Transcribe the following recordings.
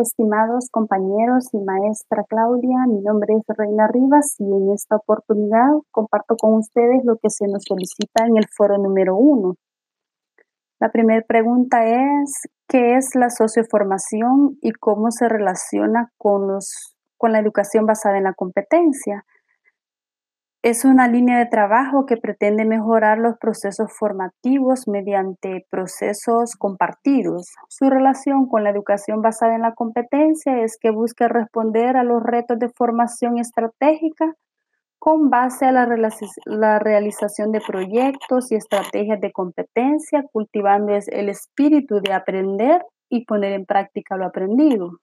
Estimados compañeros y maestra Claudia, mi nombre es Reina Rivas y en esta oportunidad comparto con ustedes lo que se nos solicita en el foro número uno. La primera pregunta es, ¿qué es la socioformación y cómo se relaciona con, los, con la educación basada en la competencia? Es una línea de trabajo que pretende mejorar los procesos formativos mediante procesos compartidos. Su relación con la educación basada en la competencia es que busca responder a los retos de formación estratégica con base a la, la realización de proyectos y estrategias de competencia, cultivando el espíritu de aprender y poner en práctica lo aprendido.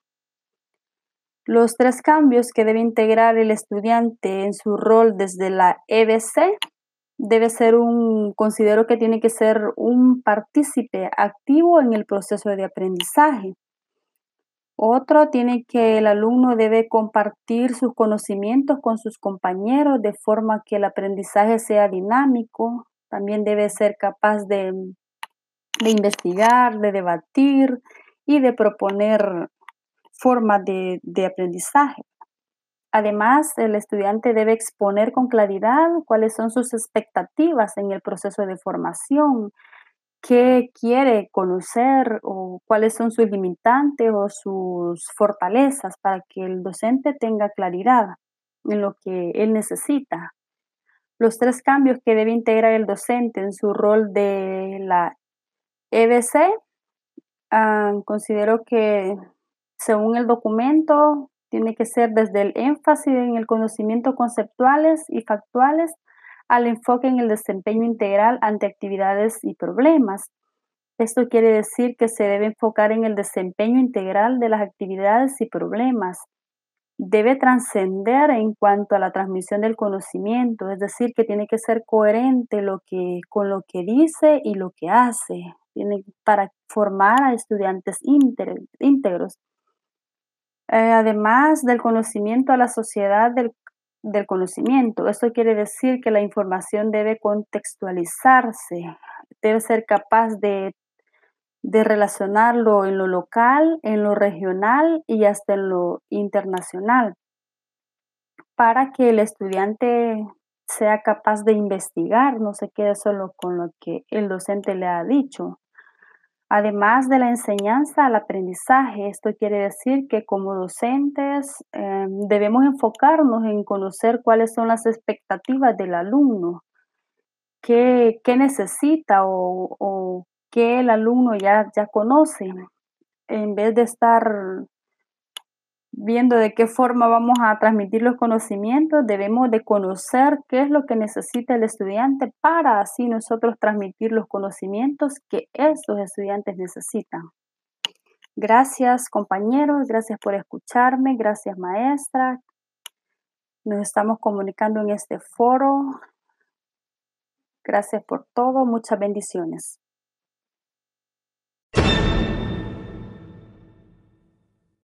Los tres cambios que debe integrar el estudiante en su rol desde la EBC debe ser un, considero que tiene que ser un partícipe activo en el proceso de aprendizaje. Otro tiene que el alumno debe compartir sus conocimientos con sus compañeros de forma que el aprendizaje sea dinámico. También debe ser capaz de, de investigar, de debatir y de proponer forma de, aprendizaje. Además, el estudiante debe exponer con claridad cuáles son sus expectativas en el proceso de formación, qué quiere conocer o cuáles son sus limitantes o sus fortalezas para que el docente tenga claridad en lo que él necesita. Los tres cambios que debe integrar el docente en su rol de la EBC, ah, considero que según el documento, tiene que ser desde el énfasis en el conocimiento conceptuales y factuales al enfoque en el desempeño integral ante actividades y problemas. Esto quiere decir que se debe enfocar en el desempeño integral de las actividades y problemas. Debe trascender en cuanto a la transmisión del conocimiento, es decir, que tiene que ser coherente lo que, con lo que dice y lo que hace, tiene, para formar a estudiantes íntegros. Eh, además del conocimiento a la sociedad del, conocimiento. Esto quiere decir que la información debe contextualizarse, debe ser capaz de, de relacionarlo en lo local, en lo regional y hasta en lo internacional, para que el estudiante sea capaz de investigar, no se quede solo con lo que el docente le ha dicho. Además de la enseñanza al aprendizaje, esto quiere decir que como docentes em, debemos enfocarnos en conocer cuáles son las expectativas del alumno, qué, necesita o, o, qué el alumno ya, ya conoce, en vez de estar viendo de qué forma vamos a transmitir los conocimientos, debemos de conocer qué es lo que necesita el estudiante para así nosotros transmitir los conocimientos que estos estudiantes necesitan. Gracias compañeros, gracias por escucharme, gracias maestra. Nos estamos comunicando en este foro. Gracias por todo, muchas bendiciones.